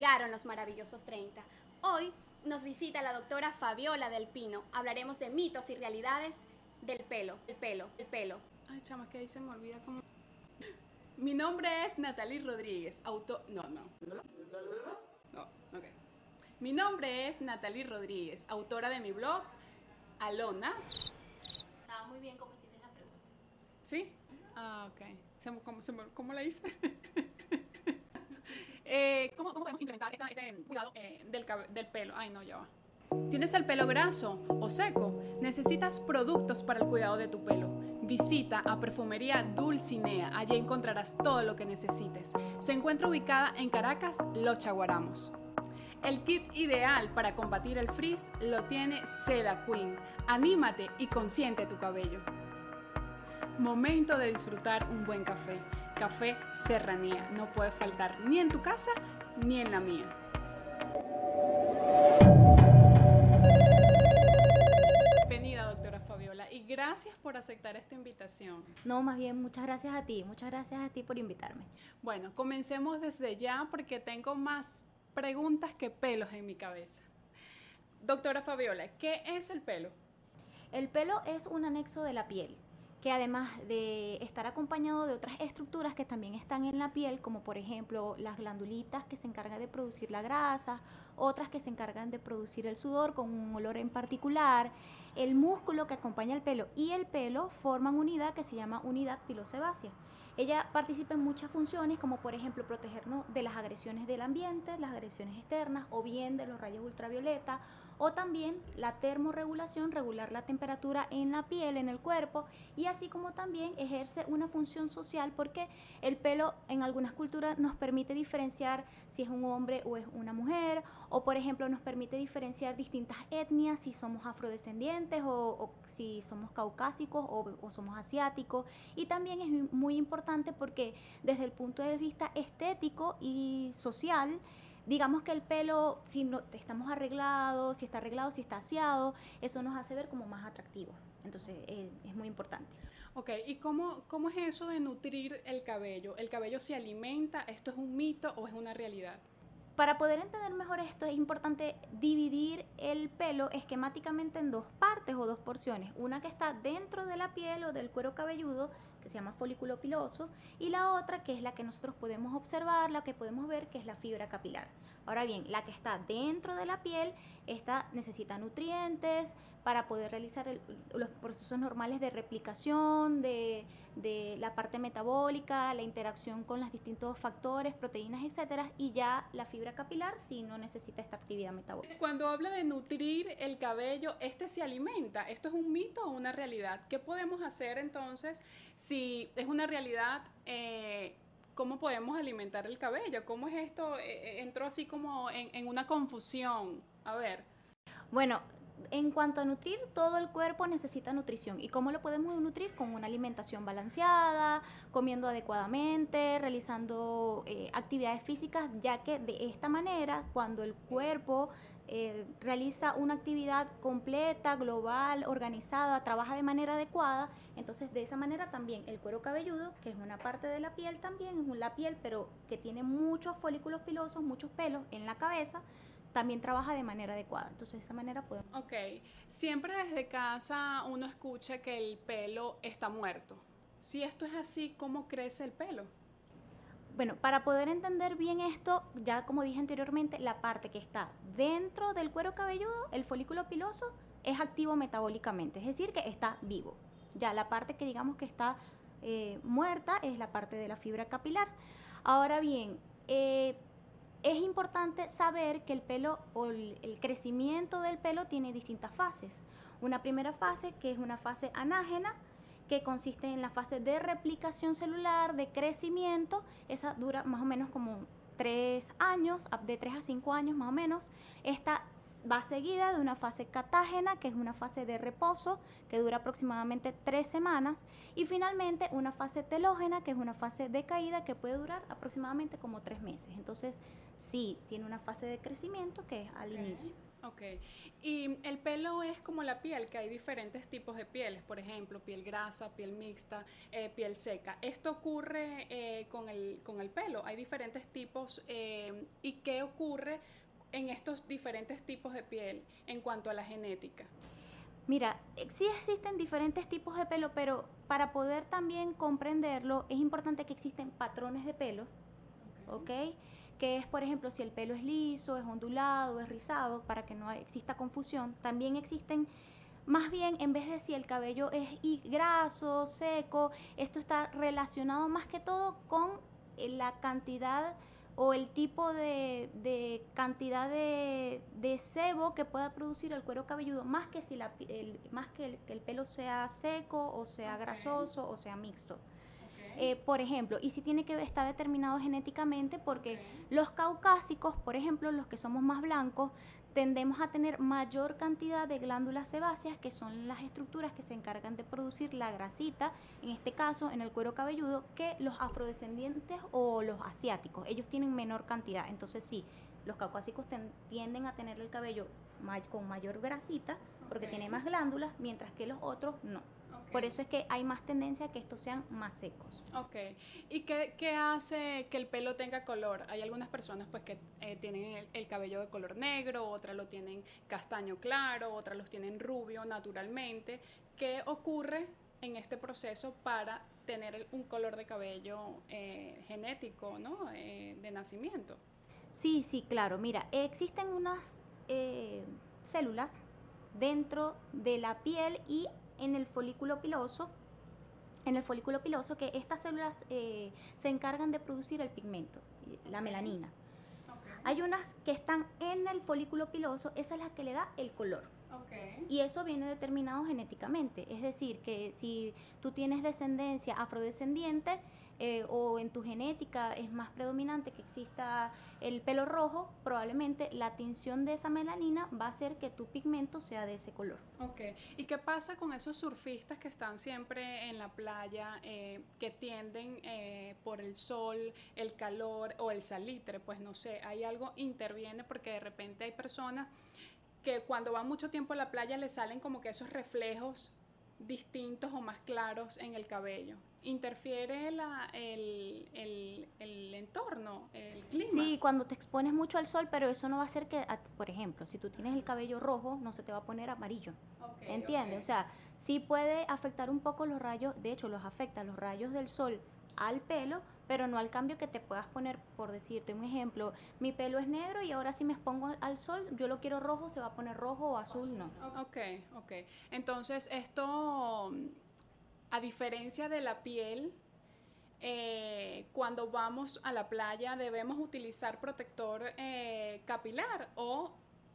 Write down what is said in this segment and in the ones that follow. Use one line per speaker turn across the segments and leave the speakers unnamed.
Llegaron los maravillosos 30. Hoy nos visita la doctora Fabiola del Pino. Hablaremos de mitos y realidades del pelo, el pelo, el pelo.
Ay, chama, que ahí se me olvida cómo. Mi nombre es Natalie Rodríguez, auto. No, no. No, ok. Mi nombre es Natalie Rodríguez, autora de mi blog, Alona.
Estaba muy bien como hiciste la pregunta.
¿Sí? Ah, ok. ¿Cómo, me- cómo la hice? Eh, ¿cómo, podemos implementar esta- este cuidado eh, del pelo? Ay, no, ya va. ¿Tienes el pelo graso o seco? ¿Necesitas productos para el cuidado de tu pelo? Visita a Perfumería Dulcinea. Allí encontrarás todo lo que necesites. Se encuentra ubicada en Caracas, Los Chaguaramos. El kit ideal para combatir el frizz lo tiene Seda Queen. Anímate y consiente tu cabello. Momento de disfrutar un buen café. Café Serranía. No puede faltar ni en tu casa ni en la mía. Bienvenida, doctora Fabiola, y gracias por aceptar esta invitación.
No, más bien muchas gracias a ti, muchas gracias a ti por invitarme.
Bueno, comencemos desde ya porque tengo más preguntas que pelos en mi cabeza. Doctora Fabiola, ¿qué es el pelo?
El pelo es un anexo de la piel, que además de estar acompañado de otras estructuras que también están en la piel, como por ejemplo las glandulitas que se encargan de producir la grasa, otras que se encargan de producir el sudor con un olor en particular, el músculo que acompaña el pelo y el pelo forman unidad que se llama unidad pilosebácea. Ella participa en muchas funciones, como por ejemplo protegernos de las agresiones del ambiente, las agresiones externas, o bien de los rayos ultravioleta, o también la termorregulación, regular la temperatura en la piel, en el cuerpo, y así como también ejerce una función social porque el pelo en algunas culturas nos permite diferenciar si es un hombre o es una mujer, o por ejemplo nos permite diferenciar distintas etnias, si somos afrodescendientes o, si somos caucásicos o somos asiáticos, y también es muy importante porque desde el punto de vista estético y social, digamos que el pelo, si no estamos arreglados, si está arreglado, si está aseado, eso nos hace ver como más atractivo. Entonces eh, es muy importante.
Ok, ¿y cómo, cómo es eso de nutrir el cabello? ¿El cabello se alimenta? ¿Esto es un mito o es una realidad?
Para poder entender mejor esto es importante dividir el pelo esquemáticamente en dos partes o dos porciones. Una que está dentro de la piel o del cuero cabelludo, que se llama folículo piloso, y la otra que es la que nosotros podemos observar, la que podemos ver, que es la fibra capilar. Ahora bien, la que está dentro de la piel, esta necesita nutrientes para poder realizar el- los procesos normales de replicación, de, de la parte metabólica, la interacción con los distintos factores, proteínas, etcétera, y ya la fibra capilar si no necesita esta actividad metabólica.
Cuando habla de nutrir el cabello, ¿este se alimenta? ¿Esto es un mito o una realidad? ¿Qué podemos hacer entonces si es una realidad? eh, ¿Cómo podemos alimentar el cabello? ¿Cómo es esto? Eh, eh, entró así como en, en una confusión. A ver.
Bueno, en cuanto a nutrir, todo el cuerpo necesita nutrición. ¿Y cómo lo podemos nutrir? Con una alimentación balanceada, comiendo adecuadamente, realizando eh, actividades físicas, ya que de esta manera, cuando el cuerpo eh, realiza una actividad completa, global, organizada, trabaja de manera adecuada, entonces de esa manera también el cuero cabelludo, que es una parte de la piel también, es la piel, pero que tiene muchos folículos pilosos, muchos pelos en la cabeza, también trabaja de manera adecuada. Entonces de esa manera podemos...
Ok, siempre desde casa uno escucha que el pelo está muerto. Si esto es así, ¿cómo crece el pelo?
Bueno, para poder entender bien esto, ya como dije anteriormente, la parte que está dentro del cuero cabelludo, el folículo piloso, es activo metabólicamente, es decir, que está vivo. Ya la parte que digamos que está eh, muerta es la parte de la fibra capilar. Ahora bien, eh, es importante saber que el pelo o el, crecimiento del pelo tiene distintas fases. Una primera fase que es una fase anágena, que consiste en la fase de replicación celular, de crecimiento, esa dura más o menos como tres años, de 3 a 5 años más o menos. Esta va seguida de una fase catágena, que es una fase de reposo, que dura aproximadamente 3 semanas. Y finalmente una fase telógena, que es una fase de caída, que puede durar aproximadamente como 3 meses. Entonces, sí, tiene una fase de crecimiento que es al inicio.
Ok. Y el pelo es como la piel, que hay diferentes tipos de pieles, por ejemplo, piel grasa, piel mixta, eh, piel seca. ¿Esto ocurre eh, con, el, con, el, pelo? Hay diferentes tipos. Eh, ¿Y qué ocurre en estos diferentes tipos de piel en cuanto a la genética?
Mira, sí existen diferentes tipos de pelo, pero para poder también comprenderlo es importante que existen patrones de pelo, ¿ok? okay que es, por ejemplo, si el pelo es liso, es ondulado, es rizado, para que no exista confusión. También existen, más bien, en vez de si el cabello es graso, seco, esto está relacionado más que todo con eh, la cantidad o el tipo de, cantidad de, sebo que pueda producir el cuero cabelludo, más que si la, el, más que el, pelo sea seco o sea grasoso o sea mixto. Eh, por ejemplo, y si tiene que estar determinado genéticamente porque los caucásicos, por ejemplo, los que somos más blancos, tendemos a tener mayor cantidad de glándulas sebáceas, que son las estructuras que se encargan de producir la grasita, en este caso en el cuero cabelludo, que los afrodescendientes o los asiáticos. Ellos tienen menor cantidad. Entonces sí, los caucásicos tienden a tener el cabello con mayor grasita porque tiene más glándulas, mientras que los otros no. Por eso es que hay más tendencia a que estos sean más secos.
Ok. ¿Y qué, qué hace que el pelo tenga color? Hay algunas personas pues que eh, tienen el, cabello de color negro, otras lo tienen castaño claro, otras los tienen rubio naturalmente. ¿Qué ocurre en este proceso para tener un color de cabello eh, genético, ¿no? Eh, de nacimiento.
Sí, sí, claro. Mira, existen unas células dentro de la piel y en el folículo piloso, en el folículo piloso que estas células eh, se encargan de producir el pigmento, la melanina. Hay unas que están en el folículo piloso, esa es la que le da el color. Y eso viene determinado genéticamente. Es decir, que si tú tienes descendencia afrodescendiente, eh, o en tu genética es más predominante que exista el pelo rojo, probablemente la tinción de esa melanina va a hacer que tu pigmento sea de ese color.
Ok, ¿y qué pasa con esos surfistas que están siempre en la playa, eh, que tienden eh, por el sol, el calor o el salitre? Pues no sé, hay algo interviene porque de repente hay personas que cuando van mucho tiempo a la playa le salen como que esos reflejos distintos o más claros en el cabello interfiere la, el, el, el, entorno, el clima.
Sí, cuando te expones mucho al sol, pero eso no va a hacer que, por ejemplo, si tú tienes el cabello rojo, no se te va a poner amarillo. ¿Entiendes? O sea, sí puede afectar un poco los rayos, de hecho los afecta los rayos del sol al pelo, pero no al cambio que te puedas poner, por decirte un ejemplo, mi pelo es negro y ahora si me expongo al sol, yo lo quiero rojo, se va a poner rojo o azul, no.
Ok, ok. Entonces, esto a diferencia de la piel, eh, cuando vamos a la playa debemos utilizar protector eh, capilar o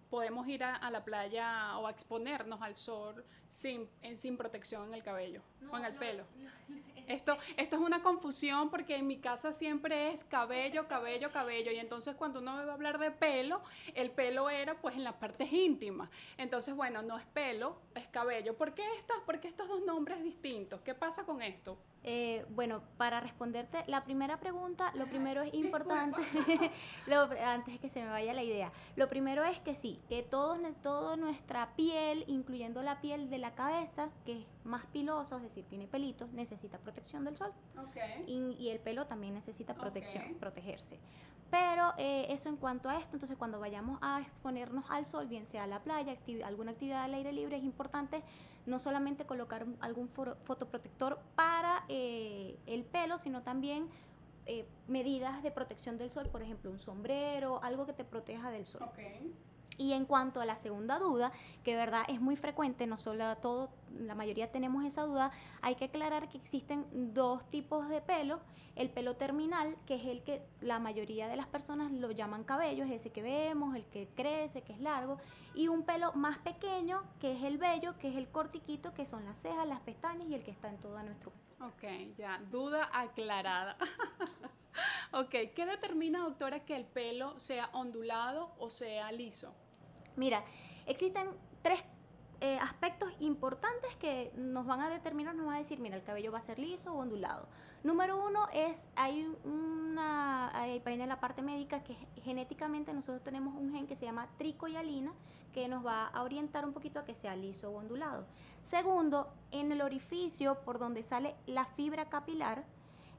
podemos ir a, la playa o a exponernos al sol sin, sin protección en el cabello o en el pelo. Esto, esto es una confusión porque en mi casa siempre es cabello, cabello, cabello. Y entonces cuando uno va a hablar de pelo, el pelo era pues en las partes íntimas. Entonces, bueno, no es pelo, es cabello. ¿Por qué, estas, ¿Por qué estos dos nombres distintos? ¿Qué pasa con esto?
Eh, bueno, para responderte la primera pregunta, lo primero es importante, antes de que se me vaya la idea, lo primero es que sí, que todo, toda nuestra piel, incluyendo la piel de la cabeza, que es más pilosa, es decir, tiene pelitos, necesita protección del sol. Y, el pelo también necesita protección, protegerse. Pero eh, eso en cuanto a esto, entonces cuando vayamos a exponernos al sol, bien sea a la playa, alguna actividad al aire libre, es importante no solamente colocar algún fotoprotector para eh, el pelo, sino también eh, medidas de protección del sol, por ejemplo, un sombrero, algo que te proteja del sol. Y en cuanto a la segunda duda, que verdad es muy frecuente, no solo todo, la mayoría tenemos esa duda, hay que aclarar que existen dos tipos de pelo. El pelo terminal, que es el que la mayoría de las personas lo llaman cabello, es ese que vemos, el que crece, que es largo, y un pelo más pequeño, que es el vello, que es el cortiquito, que son las cejas, las pestañas y el que está en todo nuestro
Ok, ya, duda aclarada. ok, ¿qué determina, doctora, que el pelo sea ondulado o sea liso?
Mira, existen tres eh, aspectos importantes que nos van a determinar, nos van a decir, mira, el cabello va a ser liso o ondulado. Número uno es, hay un una, ahí viene la parte médica, que genéticamente nosotros tenemos un gen que se llama tricoyalina, que nos va a orientar un poquito a que sea liso o ondulado. Segundo, en el orificio por donde sale la fibra capilar,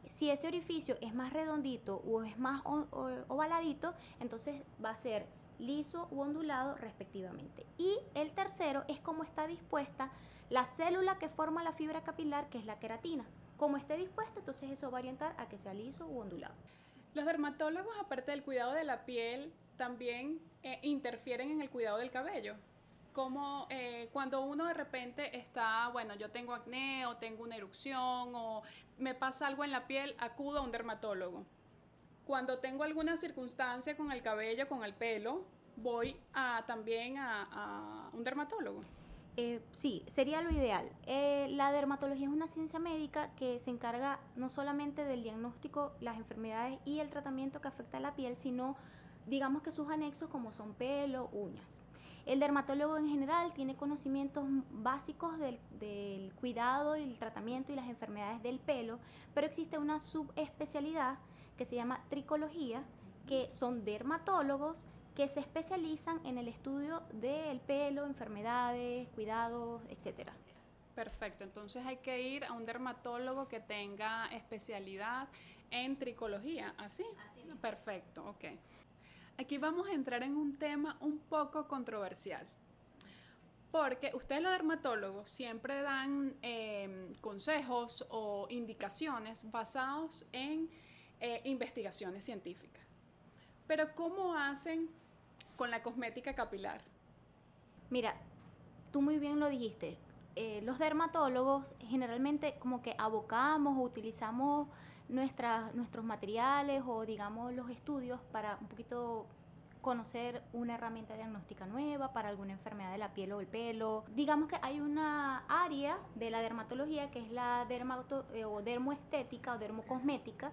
si ese orificio es más redondito o es más ovaladito, entonces va a ser liso u ondulado respectivamente. Y el tercero es cómo está dispuesta la célula que forma la fibra capilar, que es la queratina. Como esté dispuesta, entonces eso va a orientar a que sea liso u ondulado.
Los dermatólogos, aparte del cuidado de la piel, también eh, interfieren en el cuidado del cabello. Como eh, cuando uno de repente está, bueno, yo tengo acné o tengo una erupción o me pasa algo en la piel, acudo a un dermatólogo. Cuando tengo alguna circunstancia con el cabello, con el pelo, voy a, también a, un dermatólogo.
Eh, sí, sería lo ideal. Eh, la dermatología es una ciencia médica que se encarga no solamente del diagnóstico, las enfermedades y el tratamiento que afecta a la piel, sino digamos que sus anexos como son pelo, uñas. El dermatólogo en general tiene conocimientos básicos del, del, cuidado y el tratamiento y las enfermedades del pelo, pero existe una subespecialidad que se llama tricología, que son dermatólogos que se especializan en el estudio del pelo, enfermedades, cuidados, etcétera.
Perfecto, entonces hay que ir a un dermatólogo que tenga especialidad en tricología, ¿así? Así. Perfecto, ok. Aquí vamos a entrar en un tema un poco controversial. Porque ustedes los dermatólogos siempre dan eh, consejos o indicaciones basados en eh, investigaciones científicas. Pero ¿cómo hacen con la cosmética capilar?
Mira, tú muy bien lo dijiste. Eh, los dermatólogos generalmente como que abocamos o utilizamos nuestros materiales o digamos los estudios para un poquito conocer una herramienta diagnóstica nueva para alguna enfermedad de la piel o el pelo. Digamos que hay una área de la dermatología que es la dermato, eh, o dermoestética o dermocosmética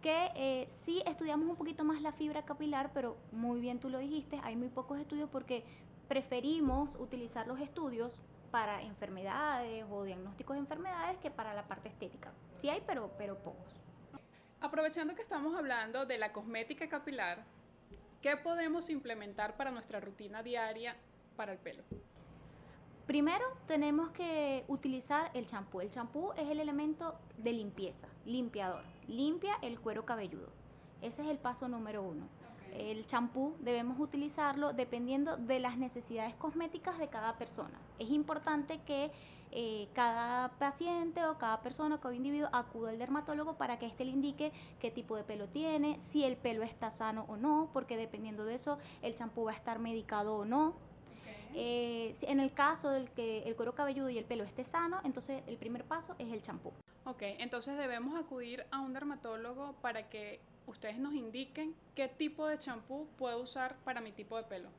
que eh, sí estudiamos un poquito más la fibra capilar, pero muy bien tú lo dijiste, hay muy pocos estudios porque preferimos utilizar los estudios para enfermedades o diagnósticos de enfermedades que para la parte estética. Sí hay, pero, pero pocos.
Aprovechando que estamos hablando de la cosmética capilar, ¿qué podemos implementar para nuestra rutina diaria para el pelo?
Primero tenemos que utilizar el champú. El champú es el elemento de limpieza, limpiador. Limpia el cuero cabelludo. Ese es el paso número uno. El champú debemos utilizarlo dependiendo de las necesidades cosméticas de cada persona. Es importante que eh, cada paciente o cada persona, cada individuo acuda al dermatólogo para que éste le indique qué tipo de pelo tiene, si el pelo está sano o no, porque dependiendo de eso el champú va a estar medicado o no. Eh, en el caso del que el cuero cabelludo y el pelo esté sano, entonces el primer paso es el champú.
Ok, entonces debemos acudir a un dermatólogo para que ustedes nos indiquen qué tipo de champú puedo usar para mi tipo de pelo.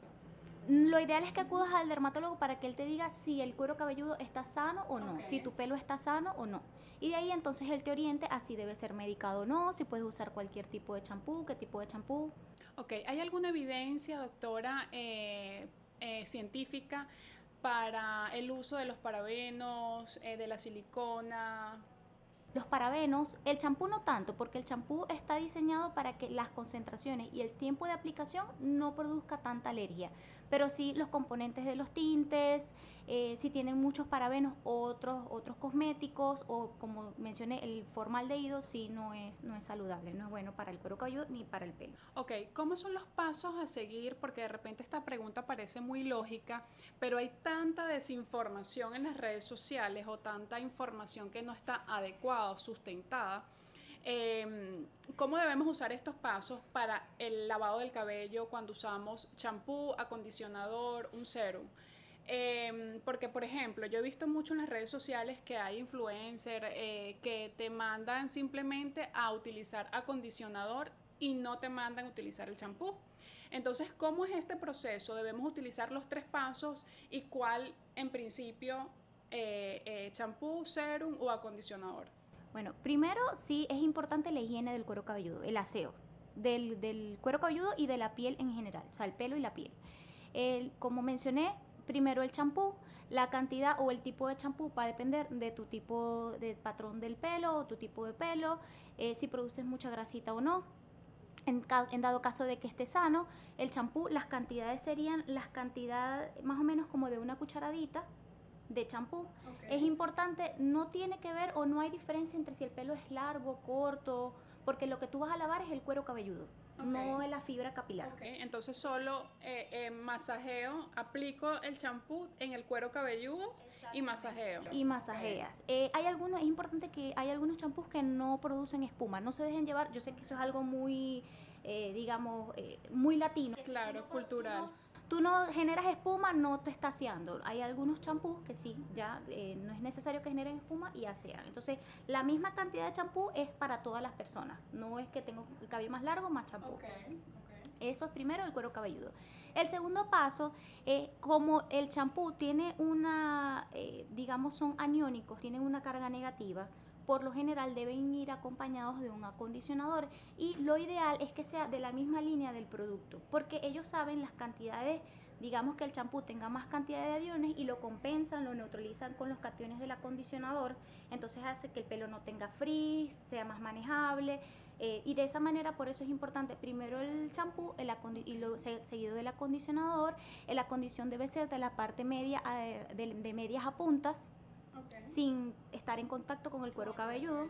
Lo ideal es que acudas al dermatólogo para que él te diga si el cuero cabelludo está sano o no, si tu pelo está sano o no. Y de ahí entonces él te oriente a si debe ser medicado o no, si puedes usar cualquier tipo de champú, qué tipo de champú.
Ok, ¿hay alguna evidencia, doctora, eh, eh, científica para el uso de los parabenos, eh, de la silicona.
Los parabenos, el champú no tanto, porque el champú está diseñado para que las concentraciones y el tiempo de aplicación no produzca tanta alergia pero sí los componentes de los tintes, eh, si tienen muchos parabenos, otros, otros cosméticos o como mencioné, el formaldehído sí no es, no es saludable, no es bueno para el cuero cabelludo ni para el pelo.
Ok, ¿cómo son los pasos a seguir? Porque de repente esta pregunta parece muy lógica, pero hay tanta desinformación en las redes sociales o tanta información que no está adecuada o sustentada Em, ¿Cómo debemos usar estos pasos para el lavado del cabello cuando usamos champú, acondicionador, un serum? Em, porque, por ejemplo, yo he visto mucho en las redes sociales que hay influencers eh, que te mandan simplemente a utilizar acondicionador y no te mandan a utilizar el champú. Entonces, ¿cómo es este proceso? ¿Debemos utilizar los tres pasos y cuál, en principio, eh, eh, champú, serum o acondicionador?
Bueno, primero sí es importante la higiene del cuero cabelludo, el aseo del, cuero cabelludo y de la piel en general, o sea, el pelo y la piel. como mencioné, primero el champú, la cantidad o el tipo de champú va a depender de tu tipo de patrón del pelo o tu tipo de pelo, eh, si produces mucha grasita o no. En, dado caso de que esté sano, el champú, las cantidades serían las cantidades más o menos como de una cucharadita de champú. Es importante, no tiene que ver o no hay diferencia entre si el pelo es largo, corto, porque lo que tú vas a lavar es el cuero cabelludo no es la fibra capilar.
Entonces solo eh, eh, masajeo, aplico el champú en el cuero cabelludo y masajeo.
Y masajeas. Eh, hay algunos, es importante que hay algunos champús que no producen espuma, no se dejen llevar, yo sé que eso es algo muy, digamos, muy latino.
Claro, cultural
tú no generas espuma, no te está aseando. Hay algunos champús que sí, ya eh, no es necesario que generen espuma y asean. Entonces, la misma cantidad de champú es para todas las personas. No es que tengo el cabello más largo, más champú. Eso es primero el cuero cabelludo. El segundo paso es como el champú tiene una, eh, digamos, son aniónicos, tienen una carga negativa por lo general deben ir acompañados de un acondicionador y lo ideal es que sea de la misma línea del producto, porque ellos saben las cantidades, digamos que el champú tenga más cantidad de adiones y lo compensan, lo neutralizan con los cationes del acondicionador, entonces hace que el pelo no tenga frizz, sea más manejable. Eh, y de esa manera, por eso es importante primero el champú y luego seguido del acondicionador. La condición debe ser de la parte media, eh, de medias a puntas, sin estar en contacto con el cuero cabelludo.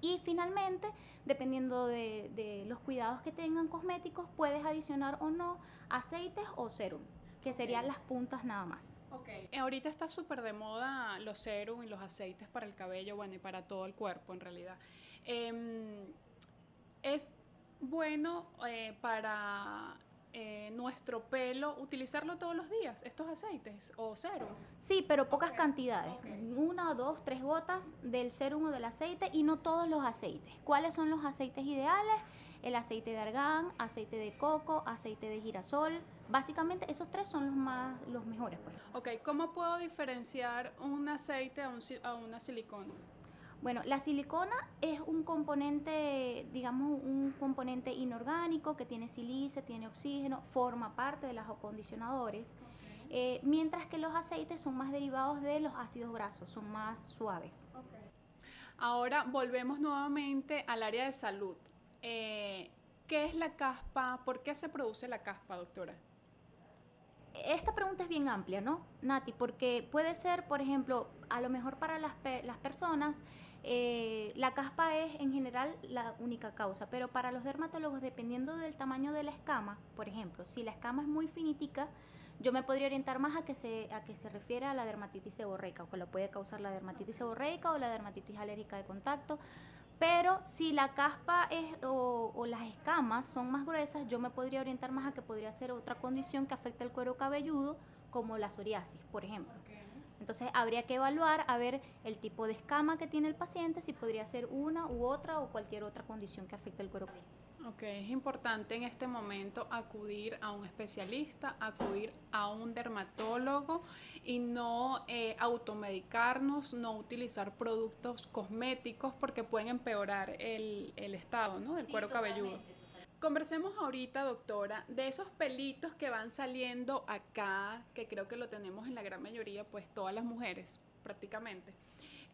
Y finalmente, dependiendo de, los cuidados que tengan cosméticos, puedes adicionar o no aceites o serum, que serían las puntas nada más.
Okay. Eh, ahorita está súper de moda los serum y los aceites para el cabello, bueno, y para todo el cuerpo en realidad. Em, es bueno eh, para eh, nuestro pelo, utilizarlo todos los días, estos aceites o serum.
Sí, pero pocas cantidades. Una, dos, tres gotas del serum o del aceite y no todos los aceites. ¿Cuáles son los aceites ideales? El aceite de argán, aceite de coco, aceite de girasol. Básicamente esos tres son los más los mejores. Pues.
Ok, ¿cómo puedo diferenciar un aceite a, un, a una silicona?
Bueno, la silicona es un componente, digamos, un componente inorgánico que tiene silice, tiene oxígeno, forma parte de los acondicionadores, eh, mientras que los aceites son más derivados de los ácidos grasos, son más suaves.
Ahora volvemos nuevamente al área de salud. Eh, ¿Qué es la caspa? ¿Por qué se produce la caspa, doctora?
Esta pregunta es bien amplia, ¿no, Nati? Porque puede ser, por ejemplo, a lo mejor para las, las personas eh, la caspa es en general la única causa, pero para los dermatólogos, dependiendo del tamaño de la escama, por ejemplo, si la escama es muy finitica, yo me podría orientar más a que se, a que se refiere a la dermatitis seborreica, o que lo puede causar la dermatitis seborreica o la dermatitis alérgica de contacto. Pero si la caspa es, o, las escamas son más gruesas, yo me podría orientar más a que podría ser otra condición que afecta el cuero cabelludo, como la psoriasis, por ejemplo. Entonces habría que evaluar a ver el tipo de escama que tiene el paciente, si podría ser una u otra o cualquier otra condición que afecte el cuero
Ok, es importante en este momento acudir a un especialista, acudir a un dermatólogo y no eh, automedicarnos, no utilizar productos cosméticos porque pueden empeorar el, estado ¿no? del cuero cabelludo. Conversemos ahorita, doctora, de esos pelitos que van saliendo acá, que creo que lo tenemos en la gran mayoría, pues todas las mujeres prácticamente.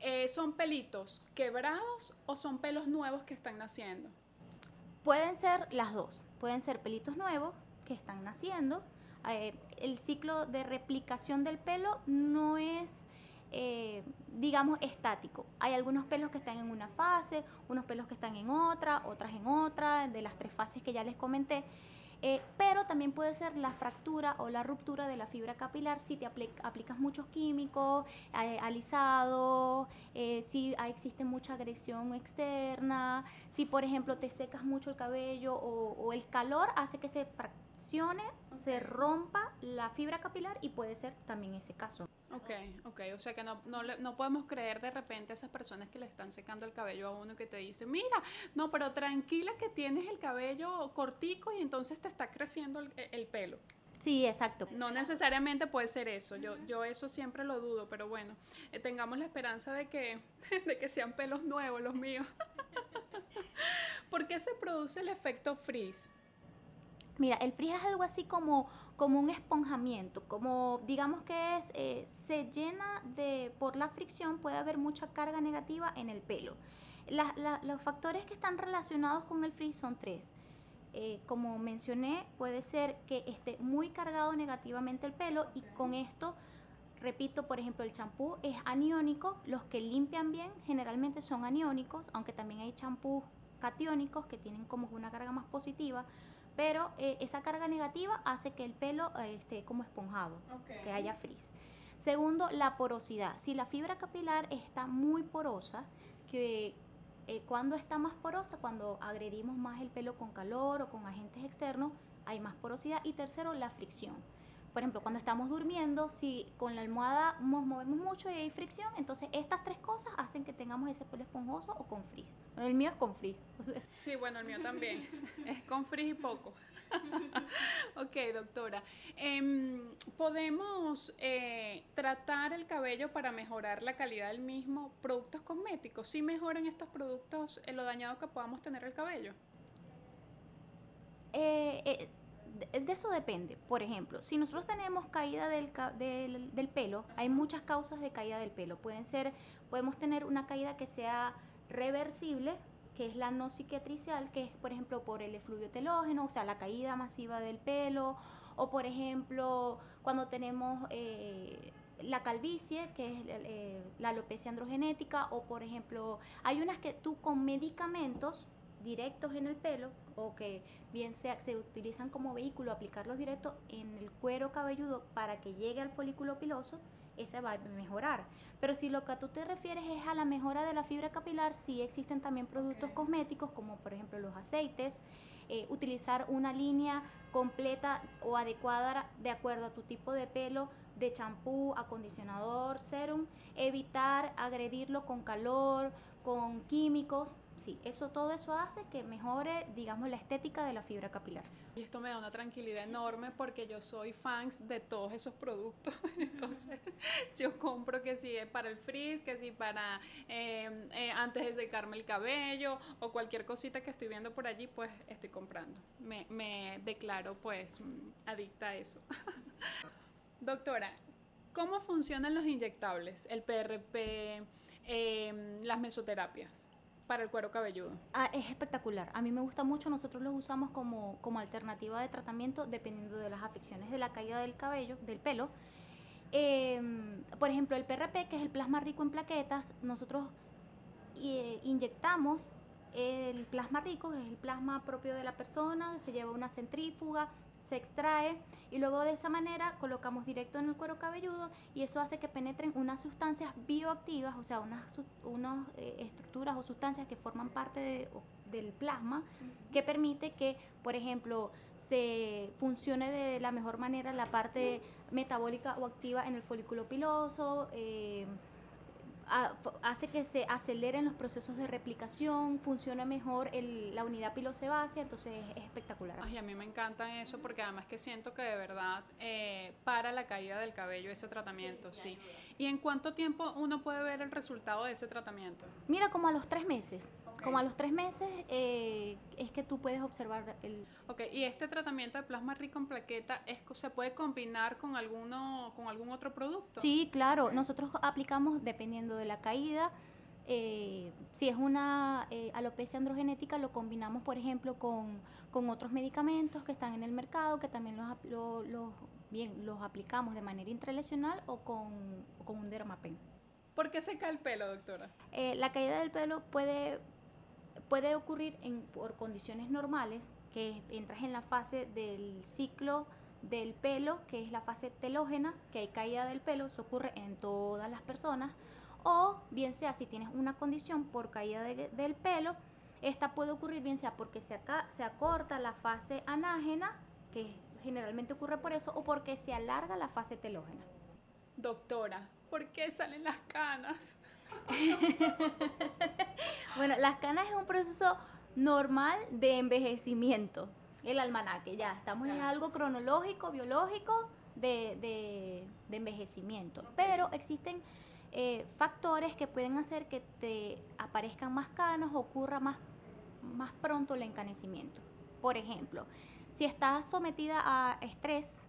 Eh, ¿Son pelitos quebrados o son pelos nuevos que están naciendo?
Pueden ser las dos. Pueden ser pelitos nuevos que están naciendo. Eh, el ciclo de replicación del pelo no es eh, digamos, estático. Hay algunos pelos que están en una fase, unos pelos que están en otra, otras en otra, de las tres fases que ya les comenté. Eh, pero también puede ser la fractura o la ruptura de la fibra capilar si te aplicas muchos químicos, eh, alisado, si existe mucha agresión externa, si por ejemplo te secas mucho el cabello o el calor hace que se fraccione, se rompa la fibra capilar y puede ser también ese caso.
Ok, ok, o sea que no, no, no, podemos creer de repente a esas personas que le están secando el cabello a uno que te dice, mira, no, pero tranquila que tienes el cabello cortico y entonces te está creciendo el, pelo.
Sí, exacto.
No necesariamente puede ser eso, yo, yo eso siempre lo dudo, pero bueno, eh, tengamos la esperanza de que, de que sean pelos nuevos los míos. ¿Por qué se produce el efecto frizz?
Mira, el frizz es algo así como, como un esponjamiento, como digamos que es, eh, se llena de, por la fricción puede haber mucha carga negativa en el pelo. Los factores que están relacionados con el frizz son tres. Eh, como mencioné, puede ser que esté muy cargado negativamente el pelo y con esto, repito, por ejemplo, el champú es aniónico, los que limpian bien generalmente son aniónicos, aunque también hay champús catiónicos que tienen como una carga más positiva, pero eh, esa carga negativa hace que el pelo eh, esté como esponjado, que haya frizz. Segundo, la porosidad. Si la fibra capilar está muy porosa, que eh, cuando está más porosa, cuando agredimos más el pelo con calor o con agentes externos, hay más porosidad. Y tercero, la fricción. Por ejemplo, cuando estamos durmiendo, si con la almohada nos movemos mucho y hay fricción, entonces estas tres cosas hacen que tengamos ese pelo esponjoso o con frizz. Bueno, el mío es con frizz.
Sí, bueno, el mío también. es con frizz y poco. ok, doctora. Em, ¿Podemos eh, tratar el cabello para mejorar la calidad del mismo? ¿Productos cosméticos? ¿Sí mejoran estos productos eh, lo dañado que podamos tener el cabello?
Eh, eh, de eso depende. Por ejemplo, si nosotros tenemos caída del, del, del pelo, hay muchas causas de caída del pelo. Pueden ser, podemos tener una caída que sea reversible, que es la no cicatricial, que es, por ejemplo, por el efluvio telógeno, o sea, la caída masiva del pelo, o por ejemplo, cuando tenemos eh, la calvicie, que es eh, la alopecia androgenética, o por ejemplo, hay unas que tú con medicamentos directos en el pelo o que bien sea, se utilizan como vehículo aplicarlos directo en el cuero cabelludo para que llegue al folículo piloso, ese va a mejorar. Pero si lo que tú te refieres es a la mejora de la fibra capilar, sí existen también productos cosméticos como por ejemplo los aceites, eh, utilizar una línea completa o adecuada de acuerdo a tu tipo de pelo de champú, acondicionador, serum, evitar agredirlo con calor, con químicos. Eso todo eso hace que mejore, digamos, la estética de la fibra capilar.
Y esto me da una tranquilidad enorme porque yo soy fans de todos esos productos. Entonces, yo compro que si es para el frizz, que si para eh, eh, antes de secarme el cabello o cualquier cosita que estoy viendo por allí, pues estoy comprando. Me, declaro pues mm, adicta a eso. Doctora, ¿cómo funcionan los inyectables, el PRP, eh, las mesoterapias para el cuero cabelludo?
Ah, es espectacular. A mí me gusta mucho. Nosotros los usamos como, como alternativa de tratamiento dependiendo de las afecciones de la caída del cabello, del pelo. Em, por ejemplo, el PRP, que es el plasma rico en plaquetas, nosotros eh, inyectamos el plasma rico, que es el plasma propio de la persona, se lleva una centrífuga, se extrae y luego de esa manera colocamos directo en el cuero cabelludo y eso hace que penetren unas sustancias bioactivas, o sea, unas, unas eh, estructuras o sustancias que forman parte de- del plasma que permite que, por ejemplo, se funcione de la mejor manera la parte metabólica o activa en el folículo piloso, eh, hace que se aceleren los procesos de replicación, funciona mejor el- la unidad pilosebácea, entonces es, es espectacular.
Ay, a mí me encanta eso porque además que siento que de verdad eh, para la caída del cabello ese tratamiento, sí. ¿Y en cuánto tiempo uno puede ver el resultado de ese tratamiento?
Mira, como a los tres meses, como a los tres meses eh, es que tú puedes observar el...
Ok, y este tratamiento de plasma rico en plaqueta es, se puede combinar con alguno, con algún otro producto.
Sí, claro, nosotros aplicamos dependiendo de la caída. eh, si es una eh, alopecia androgenética, lo combinamos, por ejemplo, con, con otros medicamentos que están en el mercado, que también los, ap- lo- los- bien, los aplicamos de manera intralesional o con, con un dermapen.
¿Por qué se cae el pelo, doctora?
Eh, la caída del pelo puede, puede ocurrir por condiciones normales, que entras en la fase del ciclo del pelo, que es la fase telógena, que hay caída del pelo, eso ocurre en todas las personas, o bien sea si tienes una condición por caída de- del pelo, esta puede ocurrir bien sea porque se, se acorta la fase anágena, que generalmente ocurre por eso, o porque se alarga la fase telógena.
Doctora, ¿por qué salen las canas?
Bueno, las canas es un proceso normal de envejecimiento. El almanaque, ya, estamos en algo cronológico, biológico de, de- de envejecimiento. Pero existen eh, factores que pueden hacer que te aparezcan más canas, ocurra más, más pronto el encanecimiento. Por ejemplo, si estás sometida a estrés,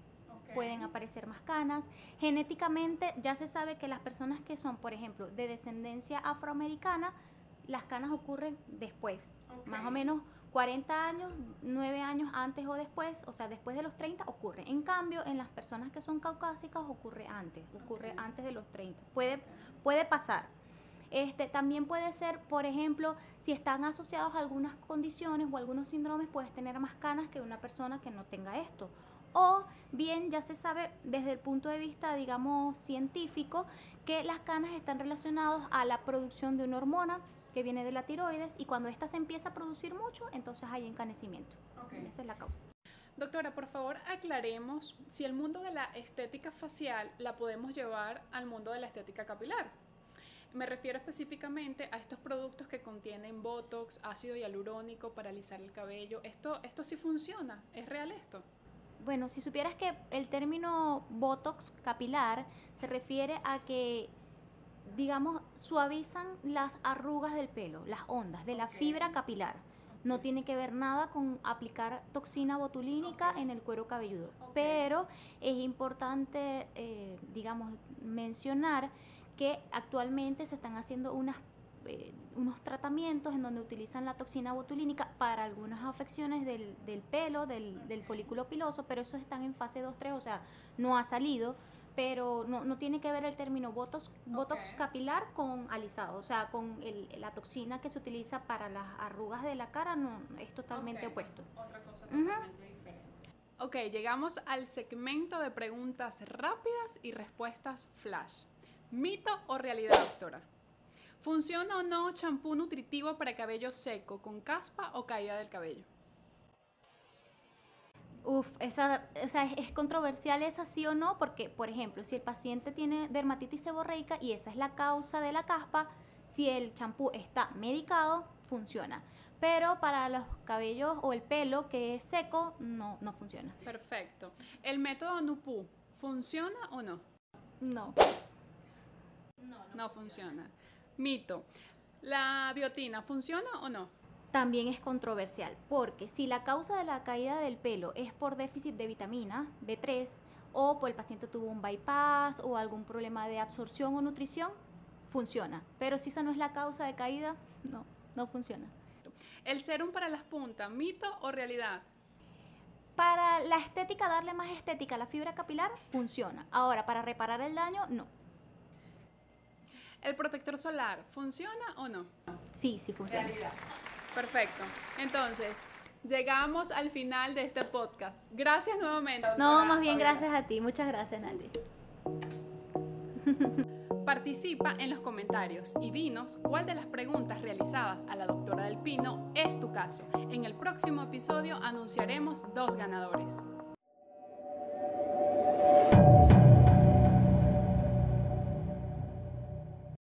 pueden aparecer más canas. Genéticamente ya se sabe que las personas que son, por ejemplo, de descendencia afroamericana, las canas ocurren después, más o menos 40 años, 9 años antes o después, o sea, después de los 30 ocurre. En cambio, en las personas que son caucásicas ocurre antes, ocurre antes de los 30. Puede, puede pasar. Este, también puede ser, por ejemplo, si están asociados a algunas condiciones o algunos síndromes, puedes tener más canas que una persona que no tenga esto. O bien ya se sabe desde el punto de vista, digamos, científico, que las canas están relacionadas a la producción de una hormona que viene de la tiroides y cuando ésta se empieza a producir mucho, entonces hay encanecimiento. Esa es la causa.
Doctora, por favor, aclaremos si el mundo de la estética facial la podemos llevar al mundo de la estética capilar. Me refiero específicamente a estos productos que contienen Botox, ácido hialurónico para alisar el cabello. ¿Esto, esto sí funciona? ¿Es real esto?
Bueno, si supieras que el término Botox capilar se refiere a que digamos, suavizan las arrugas del pelo, las ondas de la fibra capilar. No tiene que ver nada con aplicar toxina botulínica en el cuero cabelludo. Pero es importante, eh, digamos, mencionar que actualmente se están haciendo unas, eh, unos tratamientos en donde utilizan la toxina botulínica para algunas afecciones del, del pelo, del, del folículo piloso, pero esos están en fase 2-3, o sea, no ha salido pero no, no, tiene que ver el término botox, botox capilar con alisado, o sea, con el, la toxina que se utiliza para las arrugas de la cara, no, es totalmente opuesto.
Otra cosa totalmente diferente. Ok, llegamos al segmento de preguntas rápidas y respuestas flash. ¿Mito o realidad, doctora? ¿Funciona o no champú nutritivo para cabello seco con caspa o caída del cabello?
Uf, esa, o sea, es, controversial esa sí o no, porque, por ejemplo, si el paciente tiene dermatitis seborreica y esa es la causa de la caspa, si el champú está medicado, funciona. Pero para los cabellos o el pelo que es seco, no, no funciona.
Perfecto. ¿El método NUPU funciona o no?
No.
No, no, funciona. Mito. ¿La biotina funciona o no?
también es controversial, porque si la causa de la caída del pelo es por déficit de vitamina B3 o por el paciente tuvo un bypass o algún problema de absorción o nutrición, funciona. Pero si esa no es la causa de caída, no, no funciona.
¿El serum para las puntas, mito o realidad?
Para la estética, darle más estética a la fibra capilar, funciona. Ahora, para reparar el daño, no.
¿El protector solar funciona o no?
Sí, sí funciona.
Realidad. Perfecto. Entonces, llegamos al final de este podcast. Gracias nuevamente.
No, más bien gracias a ti. Muchas gracias, Nandi.
Participa en los comentarios y dinos cuál de las preguntas realizadas a la doctora del Pino es tu caso. En el próximo episodio anunciaremos dos ganadores.